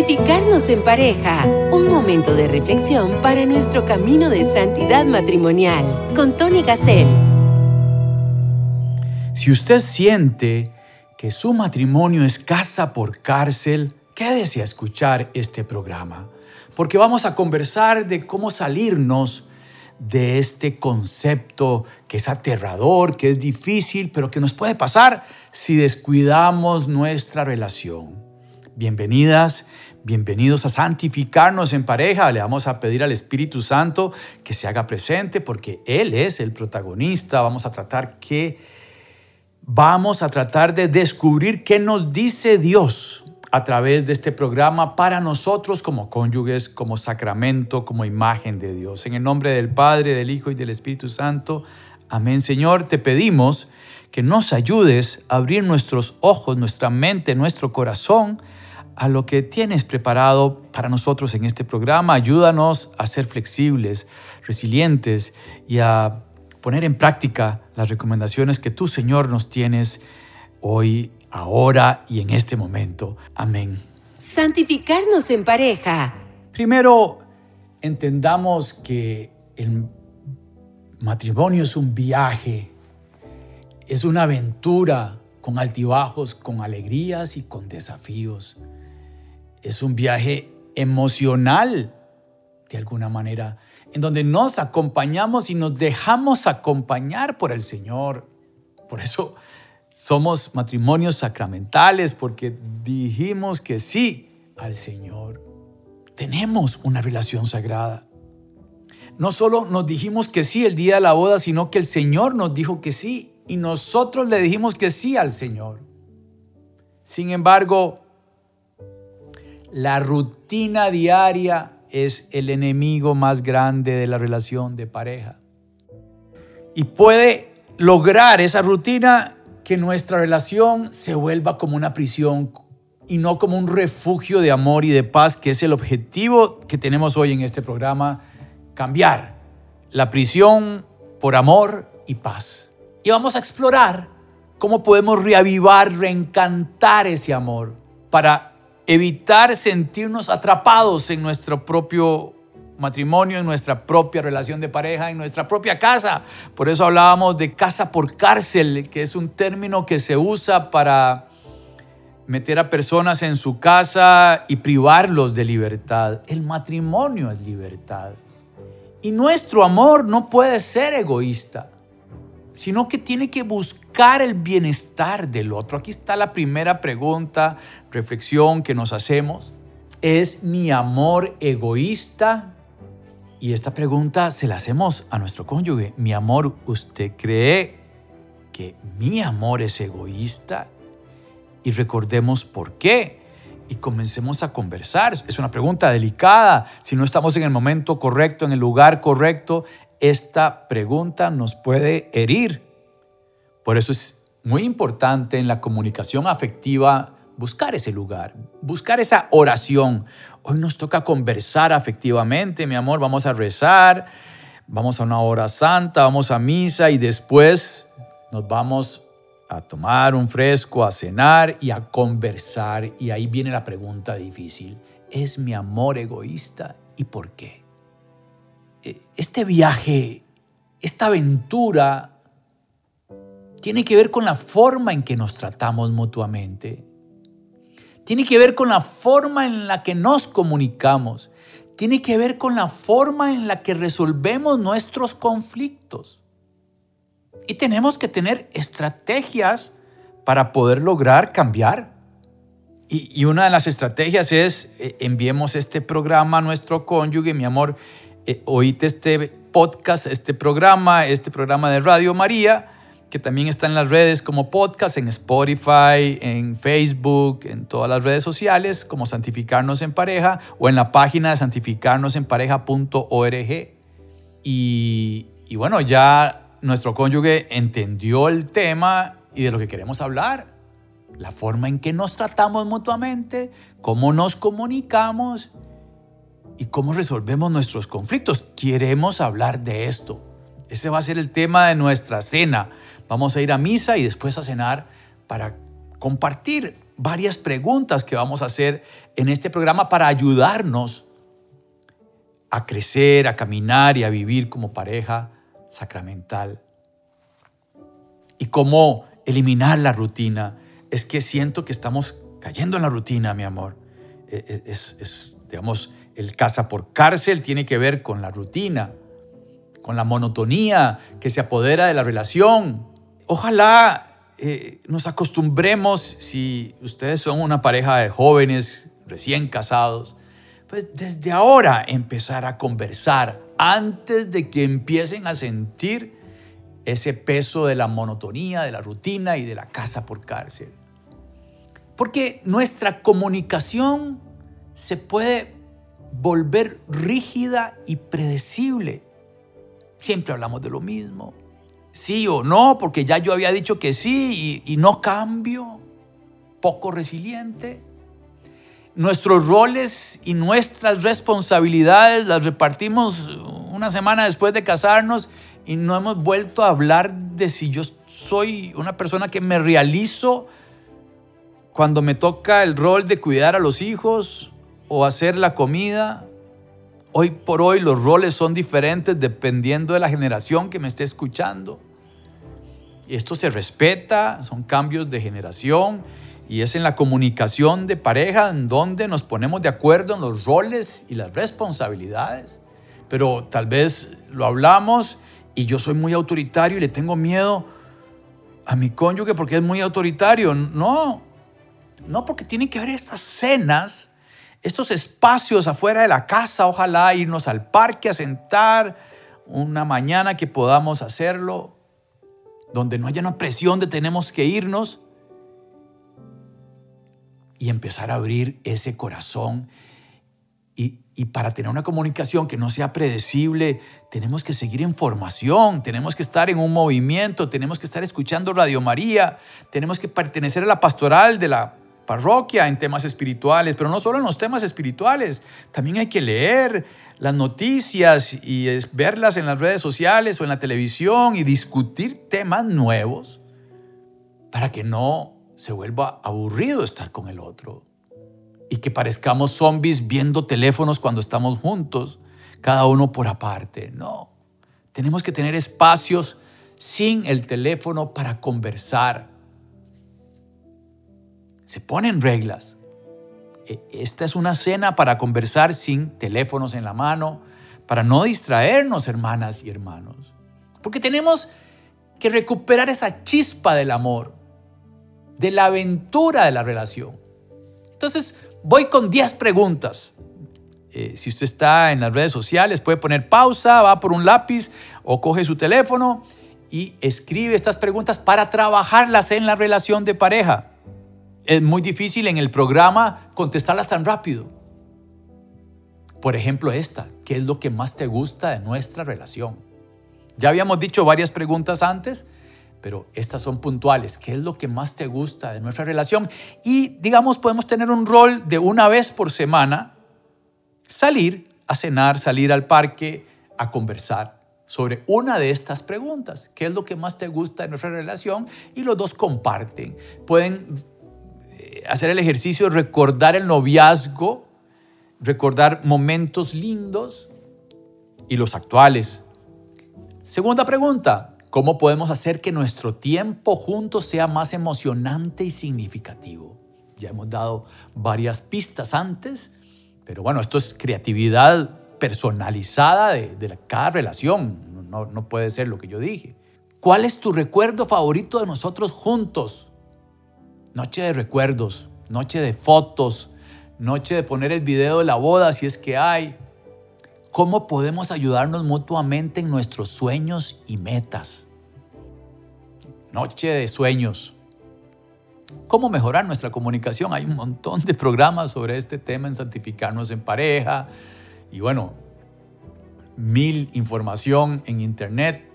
Santificarnos en pareja. Un momento de reflexión para nuestro camino de santidad matrimonial. Con Tony Gassel. Si usted siente que su matrimonio es casa por cárcel, quédese a escuchar este programa, porque vamos a conversar de cómo salirnos de este concepto que es aterrador, que es difícil, pero que nos puede pasar si descuidamos nuestra relación. Bienvenidas, bienvenidos a santificarnos en pareja. Le vamos a pedir al Espíritu Santo que se haga presente porque Él es el protagonista. Vamos a tratar que vamos a tratar de descubrir qué nos dice Dios a través de este programa para nosotros como cónyuges, como sacramento, como imagen de Dios. En el nombre del Padre, del Hijo y del Espíritu Santo. Amén. Señor, te pedimos que nos ayudes a abrir nuestros ojos, nuestra mente, nuestro corazón a lo que tienes preparado para nosotros en este programa. Ayúdanos a ser flexibles, resilientes y a poner en práctica las recomendaciones que tú, Señor, nos tienes hoy ahora y en este momento. Amén. Santificarnos en pareja. Primero, entendamos que el matrimonio es un viaje, es una aventura con altibajos, con alegrías y con desafíos. Es un viaje emocional, de alguna manera, en donde nos acompañamos y nos dejamos acompañar por el Señor. Por eso somos matrimonios sacramentales porque dijimos que sí al Señor. Tenemos una relación sagrada. No solo nos dijimos que sí el día de la boda, sino que el Señor nos dijo que sí y nosotros le dijimos que sí al Señor. Sin embargo, la rutina diaria es el enemigo más grande de la relación de pareja. Y puede lograr esa rutina que nuestra relación se vuelva como una prisión y no como un refugio de amor y de paz, que es el objetivo que tenemos hoy en este programa, cambiar la prisión por amor y paz. Y vamos a explorar cómo podemos reavivar, reencantar ese amor para evitar sentirnos atrapados en nuestro propio matrimonio, en nuestra propia relación de pareja, en nuestra propia casa. Por eso hablábamos de casa por cárcel, que es un término que se usa para meter a personas en su casa y privarlos de libertad. El matrimonio es libertad. Y nuestro amor no puede ser egoísta, sino que tiene que buscar el bienestar del otro. Aquí está la primera pregunta, reflexión que nos hacemos. ¿Es mi amor egoísta? Y esta pregunta se la hacemos a nuestro cónyuge. Mi amor, ¿usted cree que mi amor es egoísta? Y recordemos por qué. Y comencemos a conversar. Es una pregunta delicada. Si no estamos en el momento correcto, en el lugar correcto, esta pregunta nos puede herir. Por eso es muy importante en la comunicación afectiva buscar ese lugar, buscar esa oración. Hoy nos toca conversar afectivamente, mi amor, vamos a rezar, vamos a una hora santa, vamos a misa y después nos vamos a tomar un fresco, a cenar y a conversar. Y ahí viene la pregunta difícil. ¿Es mi amor egoísta y por qué? E, este viaje, esta aventura, tiene que ver con la forma en que nos tratamos mutuamente tiene que ver con la forma en la que nos comunicamos. Tiene que ver con la forma en la que resolvemos nuestros conflictos. Y tenemos que tener estrategias para poder lograr cambiar. Y, una de las estrategias es eh, enviemos este programa a nuestro cónyuge, mi amor, eh, oíte este podcast, este programa, este programa de Radio María que también está en las redes como podcast, en Spotify, en Facebook, en todas las redes sociales, como Santificarnos en Pareja, o en la página de santificarnosenpareja.org. Y bueno, ya nuestro cónyuge entendió el tema y de lo que queremos hablar, la forma en que nos tratamos mutuamente, cómo nos comunicamos y cómo resolvemos nuestros conflictos. Queremos hablar de esto. Ese va a ser el tema de nuestra cena. Vamos a ir a misa y después a cenar para compartir varias preguntas que vamos a hacer en este programa para ayudarnos a crecer, a caminar y a vivir como pareja sacramental. Y cómo eliminar la rutina. Es que siento que estamos cayendo en la rutina, mi amor. E, e, es, es digamos, el casa por cárcel tiene que ver con la rutina, con la monotonía que se apodera de la relación. Ojalá eh, nos acostumbremos, si ustedes son una pareja de jóvenes recién casados, pues desde ahora empezar a conversar antes de que empiecen a sentir ese peso de la monotonía, de la rutina y de la casa por cárcel. Porque nuestra comunicación se puede volver rígida y predecible. Siempre hablamos de lo mismo. Sí o no, porque ya yo había dicho que sí y, no cambio. Poco resiliente. Nuestros roles y nuestras responsabilidades las repartimos una semana después de casarnos y no hemos vuelto a hablar de si yo soy una persona que me realizo cuando me toca el rol de cuidar a los hijos o hacer la comida. Hoy por hoy los roles son diferentes dependiendo de la generación que me esté escuchando. Esto se respeta, son cambios de generación y es en la comunicación de pareja en donde nos ponemos de acuerdo en los roles y las responsabilidades. Pero tal vez lo hablamos y yo soy muy autoritario y le tengo miedo a mi cónyuge porque es muy autoritario. No, no porque tienen que haber estas cenas estos espacios afuera de la casa, ojalá irnos al parque a sentar una mañana que podamos hacerlo, donde no haya una presión de tenemos que irnos y empezar a abrir ese corazón. Y, y, para tener una comunicación que no sea predecible, tenemos que seguir en formación, tenemos que estar en un movimiento, tenemos que estar escuchando Radio María, tenemos que pertenecer a la pastoral de la parroquia en temas espirituales, pero no solo en los temas espirituales, también hay que leer las noticias y verlas en las redes sociales o en la televisión y discutir temas nuevos para que no se vuelva aburrido estar con el otro y que parezcamos zombies viendo teléfonos cuando estamos juntos, cada uno por aparte. No, tenemos que tener espacios sin el teléfono para conversar, se ponen reglas. E, esta es una cena para conversar sin teléfonos en la mano, para no distraernos, hermanas y hermanos. Porque tenemos que recuperar esa chispa del amor, de la aventura de la relación. Entonces, voy con 10 preguntas. Eh, si usted está en las redes sociales, puede poner pausa, va por un lápiz o coge su teléfono y escribe estas preguntas para trabajarlas en la relación de pareja es muy difícil en el programa contestarlas tan rápido. Por ejemplo, esta, ¿qué es lo que más te gusta de nuestra relación? Ya habíamos dicho varias preguntas antes, pero estas son puntuales. ¿Qué es lo que más te gusta de nuestra relación? Y digamos, podemos tener un rol de una vez por semana, salir a cenar, salir al parque, a conversar sobre una de estas preguntas. ¿Qué es lo que más te gusta de nuestra relación? Y los dos comparten. Pueden hacer el ejercicio de recordar el noviazgo, recordar momentos lindos y los actuales. Segunda pregunta, ¿cómo podemos hacer que nuestro tiempo juntos sea más emocionante y significativo? Ya hemos dado varias pistas antes, pero bueno, esto es creatividad personalizada de, cada relación, no, puede ser lo que yo dije. ¿Cuál es tu recuerdo favorito de nosotros juntos? Noche de recuerdos, noche de fotos, noche de poner el video de la boda si es que hay. ¿Cómo podemos ayudarnos mutuamente en nuestros sueños y metas? Noche de sueños. ¿Cómo mejorar nuestra comunicación? Hay un montón de programas sobre este tema en Santificarnos en Pareja. Y bueno, mil información en internet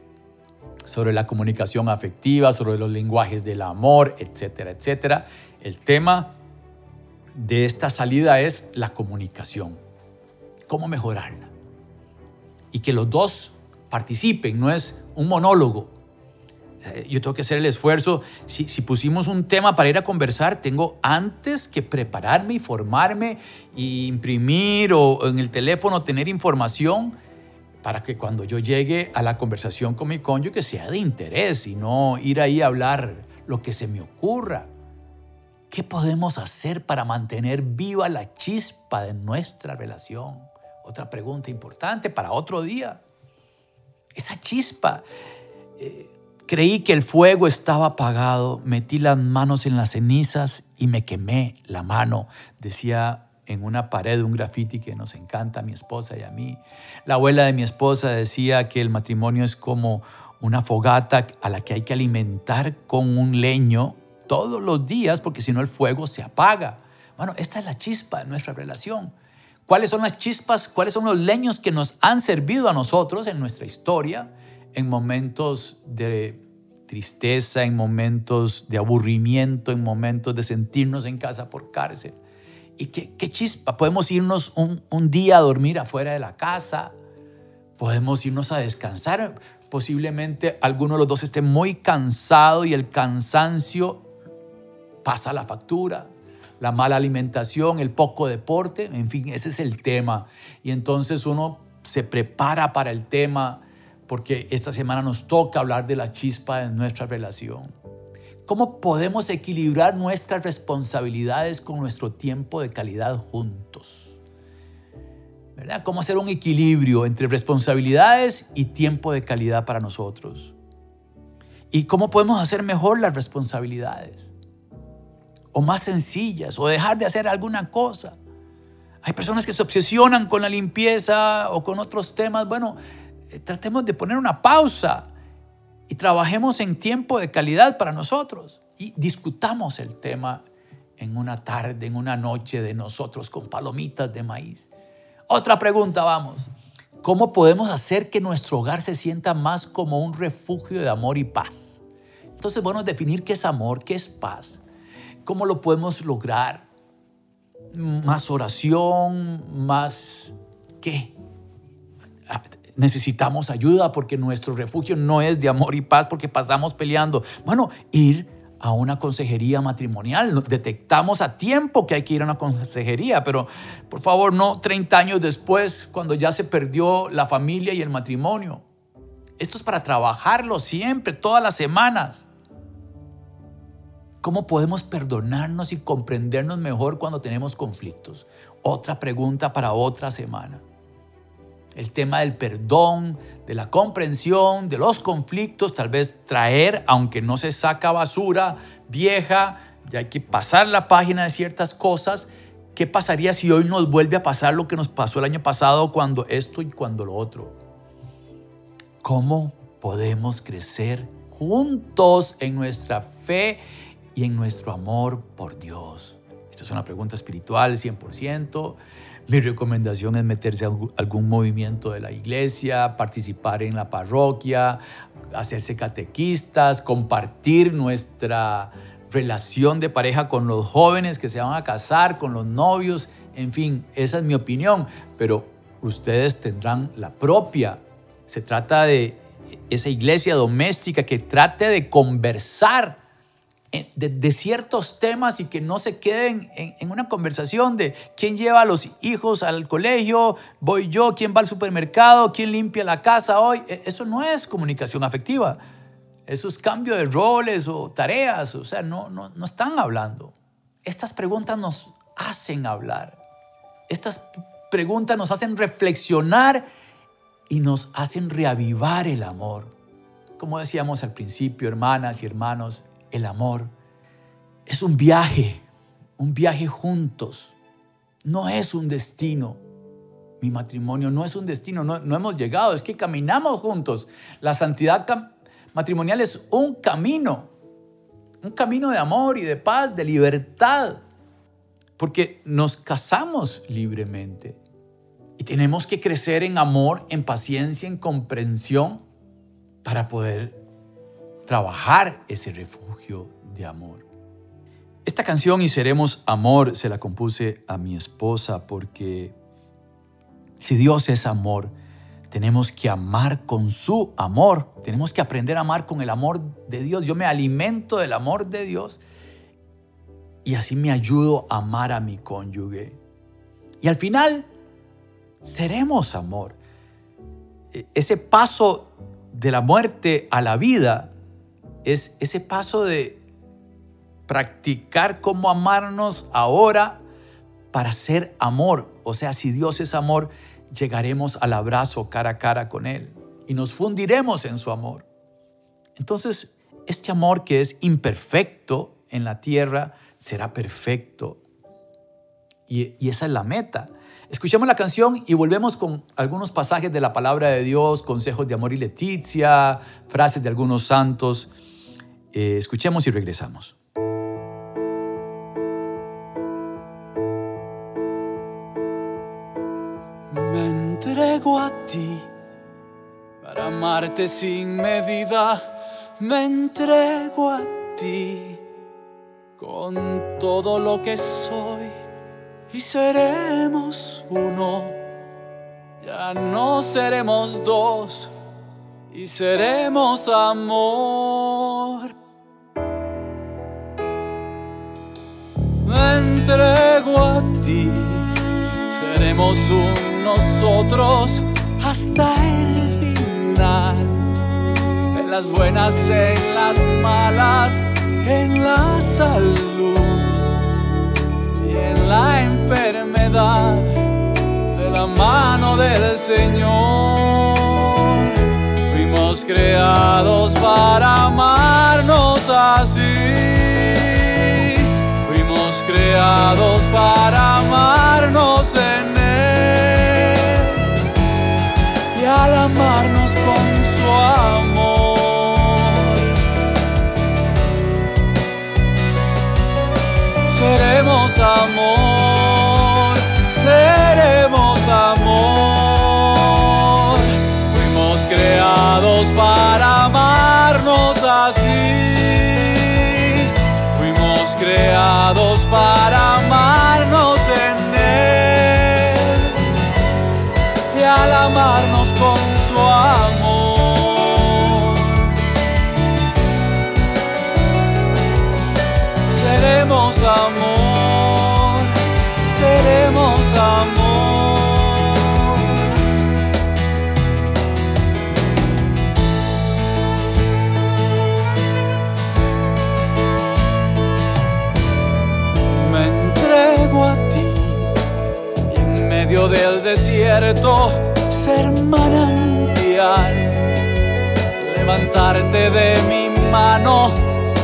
sobre la comunicación afectiva, sobre los lenguajes del amor, etcétera, etcétera. El tema de esta salida es la comunicación. ¿Cómo mejorarla? Y que los dos participen, no es un monólogo. Eh, yo tengo que hacer el esfuerzo. Si, si, pusimos un tema para ir a conversar, tengo antes que prepararme y formarme y imprimir o en el teléfono tener información para que cuando yo llegue a la conversación con mi cónyuge sea de interés y no ir ahí a hablar lo que se me ocurra. ¿Qué podemos hacer para mantener viva la chispa de nuestra relación? Otra pregunta importante para otro día. Esa chispa. Eh, creí que el fuego estaba apagado, metí las manos en las cenizas y me quemé la mano, decía en una pared un graffiti que nos encanta a mi esposa y a mí. La abuela de mi esposa decía que el matrimonio es como una fogata a la que hay que alimentar con un leño todos los días porque si no el fuego se apaga. Bueno, esta es la chispa de nuestra relación. ¿Cuáles son las chispas? ¿Cuáles son los leños que nos han servido a nosotros en nuestra historia en momentos de tristeza, en momentos de aburrimiento, en momentos de sentirnos en casa por cárcel? ¿Y qué, chispa? Podemos irnos un, un día a dormir afuera de la casa, podemos irnos a descansar. Posiblemente alguno de los dos esté muy cansado y el cansancio pasa la factura, la mala alimentación, el poco deporte, en fin, ese es el tema. Y entonces uno se prepara para el tema porque esta semana nos toca hablar de la chispa de nuestra relación. ¿Cómo podemos equilibrar nuestras responsabilidades con nuestro tiempo de calidad juntos? ¿Verdad? ¿Cómo hacer un equilibrio entre responsabilidades y tiempo de calidad para nosotros? ¿Y cómo podemos hacer mejor las responsabilidades? o más sencillas o dejar de hacer alguna cosa. Hay personas que se obsesionan con la limpieza o con otros temas. Bueno, eh, tratemos de poner una pausa y trabajemos en tiempo de calidad para nosotros y discutamos el tema en una tarde, en una noche de nosotros con palomitas de maíz. Otra pregunta, vamos. ¿Cómo podemos hacer que nuestro hogar se sienta más como un refugio de amor y paz? Entonces, bueno, definir qué es amor, qué es paz. ¿Cómo lo podemos lograr? Más oración, más qué. Necesitamos ayuda porque nuestro refugio no es de amor y paz porque pasamos peleando. Bueno, ir a una consejería matrimonial. Detectamos a tiempo que hay que ir a una consejería, pero por favor no 30 años después, cuando ya se perdió la familia y el matrimonio. Esto es para trabajarlo siempre, todas las semanas. ¿Cómo podemos perdonarnos y comprendernos mejor cuando tenemos conflictos? Otra pregunta para otra semana. El tema del perdón, de la comprensión, de los conflictos, tal vez traer, aunque no se saca basura vieja, ya hay que pasar la página de ciertas cosas. ¿Qué pasaría si hoy nos vuelve a pasar lo que nos pasó el año pasado cuando esto y cuando lo otro? ¿Cómo podemos crecer juntos en nuestra fe y en nuestro amor por Dios? Esta es una pregunta espiritual 100%. Mi recomendación es meterse a algún movimiento de la iglesia, participar en la parroquia, hacerse catequistas, compartir nuestra relación de pareja con los jóvenes que se van a casar, con los novios, en fin, esa es mi opinión, pero ustedes tendrán la propia. Se trata de esa iglesia doméstica que trate de conversar de, ciertos temas y que no se queden en, una conversación de quién lleva a los hijos al colegio, voy yo, quién va al supermercado, quién limpia la casa hoy. E, eso no es comunicación afectiva. Eso es cambio de roles o tareas. O sea, no, no, no están hablando. Estas preguntas nos hacen hablar. Estas preguntas nos hacen reflexionar y nos hacen reavivar el amor. Como decíamos al principio, hermanas y hermanos, el amor es un viaje, un viaje juntos. No es un destino. Mi matrimonio no es un destino, no, hemos llegado, es que caminamos juntos. La santidad matrimonial es un camino, un camino de amor y de paz, de libertad, porque nos casamos libremente y tenemos que crecer en amor, en paciencia, en comprensión para poder trabajar ese refugio de amor. Esta canción Y Seremos Amor se la compuse a mi esposa porque si Dios es amor, tenemos que amar con su amor. Tenemos que aprender a amar con el amor de Dios. Yo me alimento del amor de Dios y así me ayudo a amar a mi cónyuge. Y al final, seremos amor. E, ese paso de la muerte a la vida es ese paso de practicar cómo amarnos ahora para ser amor. O sea, si Dios es amor, llegaremos al abrazo cara a cara con Él y nos fundiremos en su amor. Entonces, este amor que es imperfecto en la tierra será perfecto. Y, esa es la meta. Escuchemos la canción y volvemos con algunos pasajes de la palabra de Dios, consejos de amor y Leticia, frases de algunos santos. Eh, escuchemos y regresamos. entrego a ti para amarte sin medida. Me entrego a ti con todo lo que soy y seremos uno. Ya no seremos dos y seremos amor. Entrego a ti, seremos uno nosotros hasta el final. En las buenas, en las malas, en la salud y en la enfermedad, de la mano del Señor. Fuimos creados para amarnos así. Creados para del desierto ser manantial, levantarte de mi mano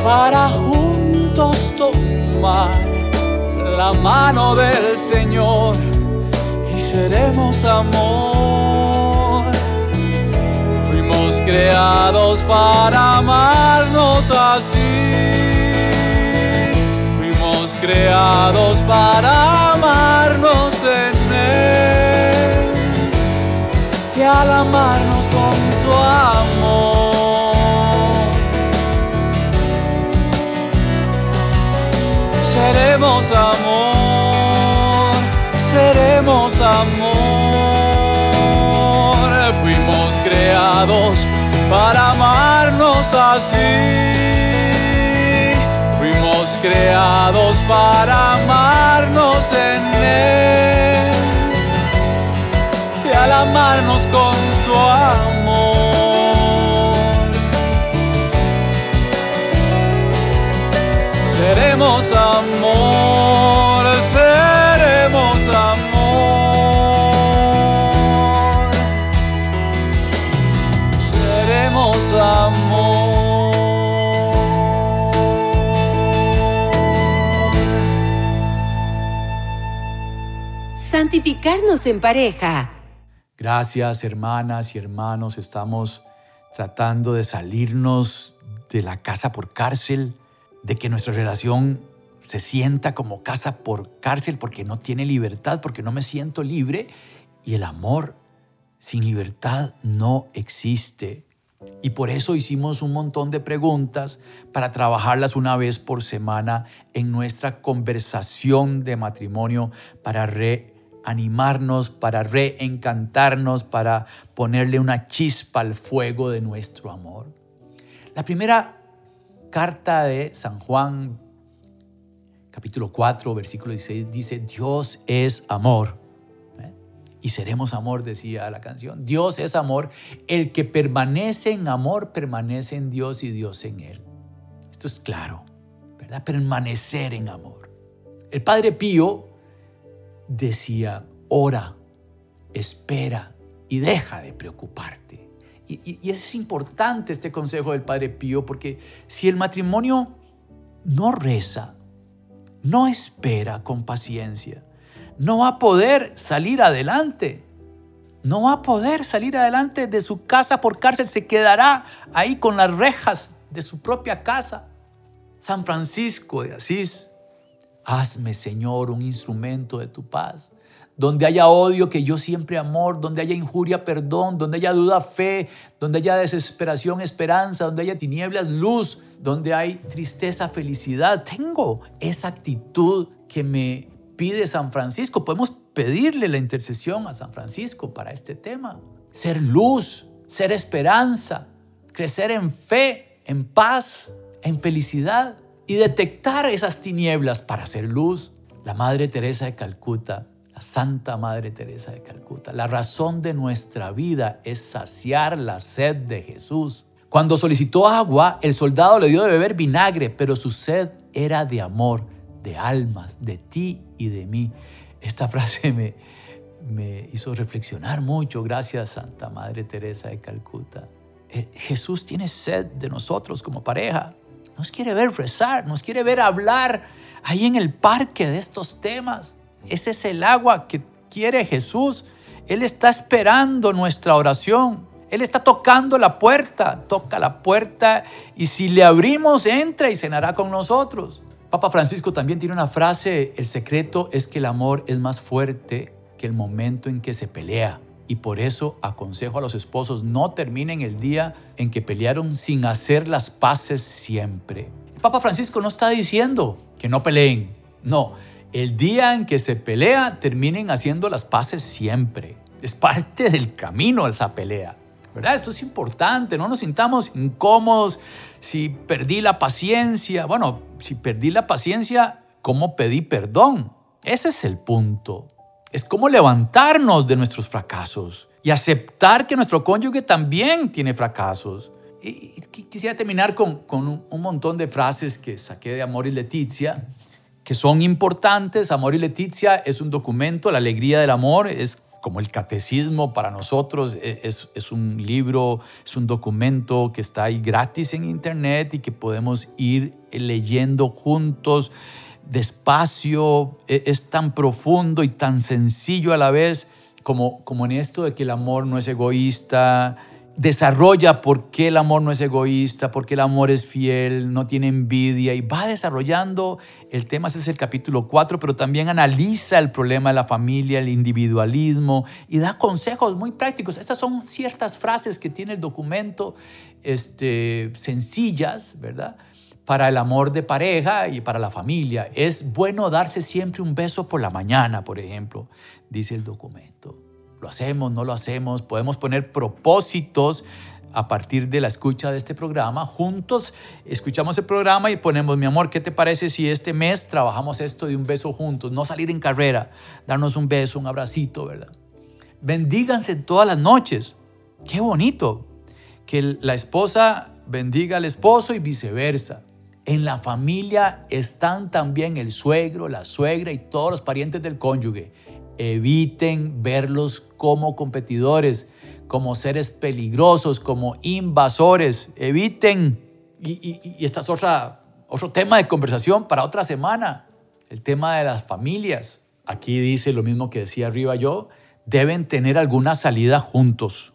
para juntos tomar la mano del Señor y seremos amor. Fuimos creados para amarnos así. Fuimos creados para amarnos en al amarnos con su amor seremos amor, seremos amor. Fuimos creados para amarnos así. Fuimos creados para amarnos en En pareja. Gracias hermanas y hermanos, estamos tratando de salirnos de la casa por cárcel, de que nuestra relación se sienta como casa por cárcel porque no tiene libertad, porque no me siento libre y el amor sin libertad no existe. Y por eso hicimos un montón de preguntas para trabajarlas una vez por semana en nuestra conversación de matrimonio para re animarnos, para reencantarnos, para ponerle una chispa al fuego de nuestro amor. La primera carta de San Juan, capítulo 4, versículo 16, dice, Dios es amor. ¿Eh? Y seremos amor, decía la canción. Dios es amor. El que permanece en amor, permanece en Dios y Dios en él. Esto es claro, ¿verdad? Permanecer en amor. El Padre Pío decía, ora, espera y deja de preocuparte. Y, es importante este consejo del Padre Pío porque si el matrimonio no reza, no espera con paciencia, no va a poder salir adelante. No va a poder salir adelante de su casa por cárcel, se quedará ahí con las rejas de su propia casa. San Francisco de Asís, hazme Señor un instrumento de tu paz. Donde haya odio, que yo siempre amor, donde haya injuria, perdón, donde haya duda, fe, donde haya desesperación, esperanza, donde haya tinieblas, luz, donde hay tristeza, felicidad. Tengo esa actitud que me pide San Francisco. Podemos pedirle la intercesión a San Francisco para este tema. Ser luz, ser esperanza, crecer en fe, en paz, en felicidad y detectar esas tinieblas para ser luz. La Madre Teresa de Calcuta Santa Madre Teresa de Calcuta. La razón de nuestra vida es saciar la sed de Jesús. Cuando solicitó agua, el soldado le dio de beber vinagre, pero su sed era de amor, de almas, de ti y de mí. Esta frase me, me hizo reflexionar mucho. Gracias, Santa Madre Teresa de Calcuta. Eh, Jesús tiene sed de nosotros como pareja. Nos quiere ver rezar, nos quiere ver hablar ahí en el parque de estos temas. Ese es el agua que quiere Jesús. Él está esperando nuestra oración. Él está tocando la puerta, toca la puerta y si le abrimos, entra y cenará con nosotros. Papa Francisco también tiene una frase, el secreto es que el amor es más fuerte que el momento en que se pelea. Y por eso aconsejo a los esposos, no terminen el día en que pelearon sin hacer las paces siempre. El Papa Francisco no está diciendo que no peleen, no, el día en que se pelea, terminen haciendo las paces siempre. Es parte del camino esa pelea. ¿Verdad? Esto es importante, no nos sintamos incómodos si perdí la paciencia. Bueno, si perdí la paciencia, ¿cómo pedí perdón? Ese es el punto. Es cómo levantarnos de nuestros fracasos y aceptar que nuestro cónyuge también tiene fracasos. Y quisiera terminar con, con un montón de frases que saqué de Amor y Leticia que son importantes. Amor y Leticia es un documento, la alegría del amor es como el catecismo para nosotros, e, es, es, un libro, es un documento que está ahí gratis en internet y que podemos ir leyendo juntos despacio, e, es tan profundo y tan sencillo a la vez como, como en esto de que el amor no es egoísta, desarrolla por qué el amor no es egoísta, por qué el amor es fiel, no tiene envidia y va desarrollando el tema, ese es el capítulo 4, pero también analiza el problema de la familia, el individualismo y da consejos muy prácticos. Estas son ciertas frases que tiene el documento, este, sencillas, ¿verdad? Para el amor de pareja y para la familia. Es bueno darse siempre un beso por la mañana, por ejemplo, dice el documento lo hacemos, no lo hacemos, podemos poner propósitos a partir de la escucha de este programa. Juntos escuchamos el programa y ponemos, mi amor, ¿qué te parece si este mes trabajamos esto de un beso juntos? No salir en carrera, darnos un beso, un abracito, ¿verdad? Bendíganse todas las noches. Qué bonito. Que la esposa bendiga al esposo y viceversa. En la familia están también el suegro, la suegra y todos los parientes del cónyuge. Eviten verlos como competidores, como seres peligrosos, como invasores. Eviten. Y, y, este es otra, otro tema de conversación para otra semana. El tema de las familias. Aquí dice lo mismo que decía arriba yo. Deben tener alguna salida juntos.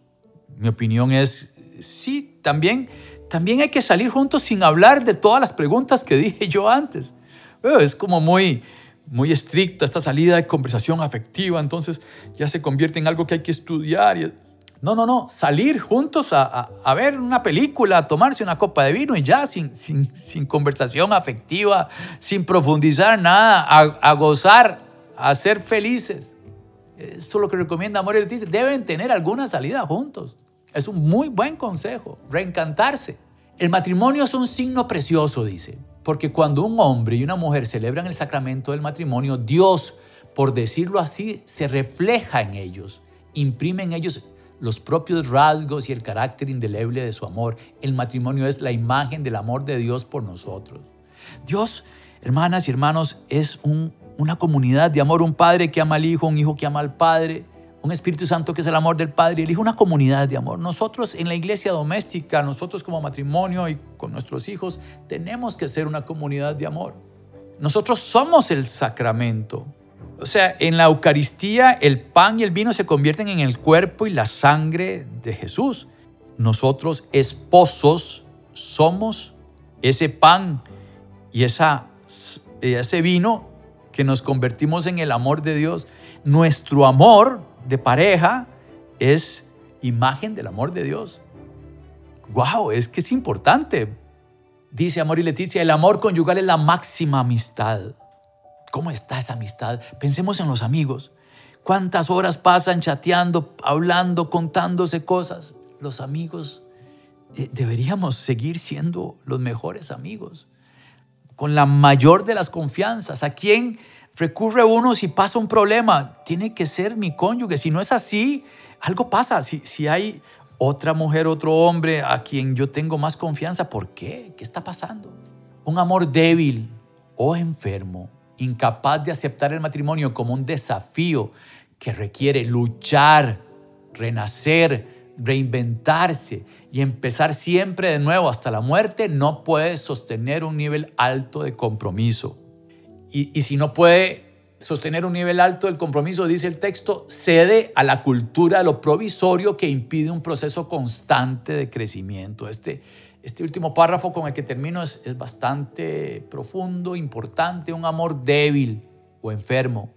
Mi opinión es, sí, también, también hay que salir juntos sin hablar de todas las preguntas que dije yo antes. Es como muy, muy estricta esta salida de conversación afectiva, entonces ya se convierte en algo que hay que estudiar. No, no, no, salir juntos a, ver una película, a tomarse una copa de vino y ya, sin, sin, sin conversación afectiva, sin profundizar nada, a, gozar, a ser felices. Eso es lo que recomienda Amor y. Deben tener alguna salida juntos. Es un muy buen consejo, reencantarse. El matrimonio es un signo precioso, dice, porque cuando un hombre y una mujer celebran el sacramento del matrimonio, Dios, por decirlo así, se refleja en ellos, imprime en ellos los propios rasgos y el carácter indeleble de su amor. El matrimonio es la imagen del amor de Dios por nosotros. Dios, hermanas y hermanos, es una comunidad de amor, un padre que ama al hijo, un hijo que ama al padre, un Espíritu Santo que es el amor del Padre y el Hijo, una comunidad de amor. Nosotros en la iglesia doméstica, nosotros como matrimonio y con nuestros hijos, tenemos que ser una comunidad de amor. Nosotros somos el sacramento. O sea, en la Eucaristía el pan y el vino se convierten en el cuerpo y la sangre de Jesús. Nosotros esposos somos ese pan y esa, ese vino que nos convertimos en el amor de Dios. Nuestro amor de pareja es imagen del amor de Dios. ¡Wow! Es que es importante. Dice Amor y Leticia, el amor conyugal es la máxima amistad. ¿Cómo está esa amistad? Pensemos en los amigos. ¿Cuántas horas pasan chateando, hablando, contándose cosas? Los amigos eh, deberíamos seguir siendo los mejores amigos, con la mayor de las confianzas. ¿A quién recurre uno si pasa un problema? Tiene que ser mi cónyuge. Si no es así, algo pasa. Si, si hay otra mujer, otro hombre a quien yo tengo más confianza, ¿por qué? ¿Qué está pasando? Un amor débil o enfermo, incapaz de aceptar el matrimonio como un desafío que requiere luchar, renacer, reinventarse y empezar siempre de nuevo hasta la muerte, no puede sostener un nivel alto de compromiso. Y, si no puede sostener un nivel alto del compromiso, dice el texto, cede a la cultura de lo provisorio que impide un proceso constante de crecimiento. Este, este último párrafo con el que termino es, es bastante profundo, importante, un amor débil o enfermo.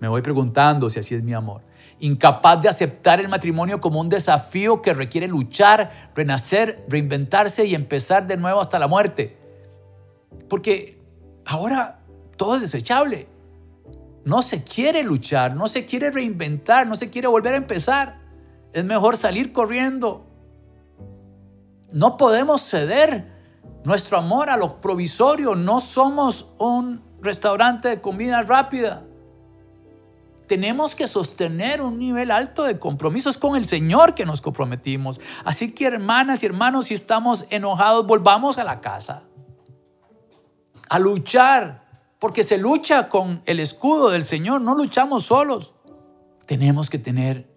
Me voy preguntando si así es mi amor. Incapaz de aceptar el matrimonio como un desafío que requiere luchar, renacer, reinventarse y empezar de nuevo hasta la muerte. Porque ahora todo es desechable. No se quiere luchar, no se quiere reinventar, no se quiere volver a empezar. Es mejor salir corriendo. No podemos ceder nuestro amor a lo provisorio. No somos un restaurante de comida rápida. Tenemos que sostener un nivel alto de compromisos con el Señor que nos comprometimos. Así que hermanas y hermanos, si estamos enojados, volvamos a la casa. A luchar porque se lucha con el escudo del Señor, no luchamos solos. Tenemos que tener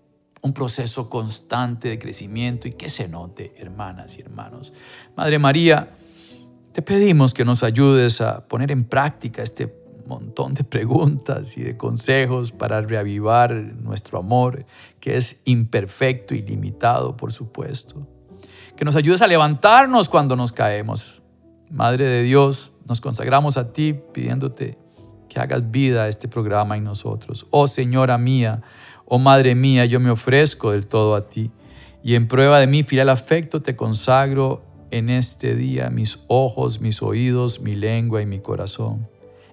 un proceso constante de crecimiento y que se note, hermanas y hermanos. Madre María, te pedimos que nos ayudes a poner en práctica este montón de preguntas y de consejos para reavivar nuestro amor, que es imperfecto y limitado, por supuesto. Que nos ayudes a levantarnos cuando nos caemos. Madre de Dios, nos consagramos a ti pidiéndote que hagas vida a este programa en nosotros. Oh Señora mía, oh Madre mía, yo me ofrezco del todo a ti y en prueba de mi fiel afecto te consagro en este día mis ojos, mis oídos, mi lengua y mi corazón.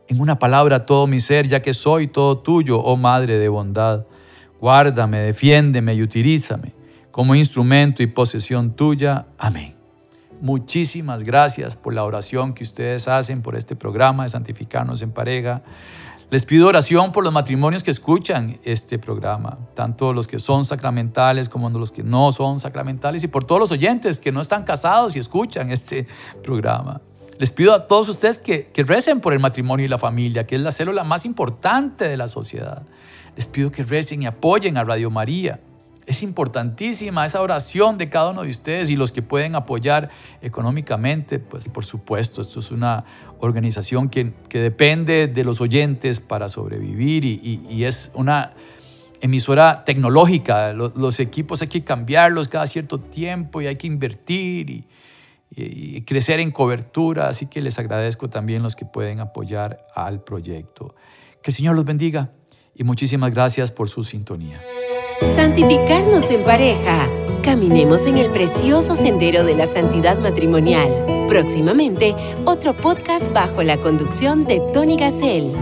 En una palabra todo mi ser, ya que soy todo tuyo, oh Madre de bondad. Guárdame, defiéndeme y utilízame como instrumento y posesión tuya. Amén. Muchísimas gracias por la oración que ustedes hacen por este programa de Santificarnos en Pareja. Les pido oración por los matrimonios que escuchan este programa, tanto los que son sacramentales como los que no son sacramentales y por todos los oyentes que no están casados y escuchan este programa. Les pido a todos ustedes que, que recen por el matrimonio y la familia, que es la célula más importante de la sociedad. Les pido que recen y apoyen a Radio María es importantísima esa oración de cada uno de ustedes y los que pueden apoyar económicamente, pues por supuesto, esto es una organización que, depende de los oyentes para sobrevivir y, es una emisora tecnológica. Los, equipos hay que cambiarlos cada cierto tiempo y hay que invertir y, y crecer en cobertura, así que les agradezco también los que pueden apoyar al proyecto. Que el Señor los bendiga y muchísimas gracias por su sintonía. Santificarnos en pareja. Caminemos en el precioso sendero de la santidad matrimonial. Próximamente, otro podcast bajo la conducción de Tony Gassel.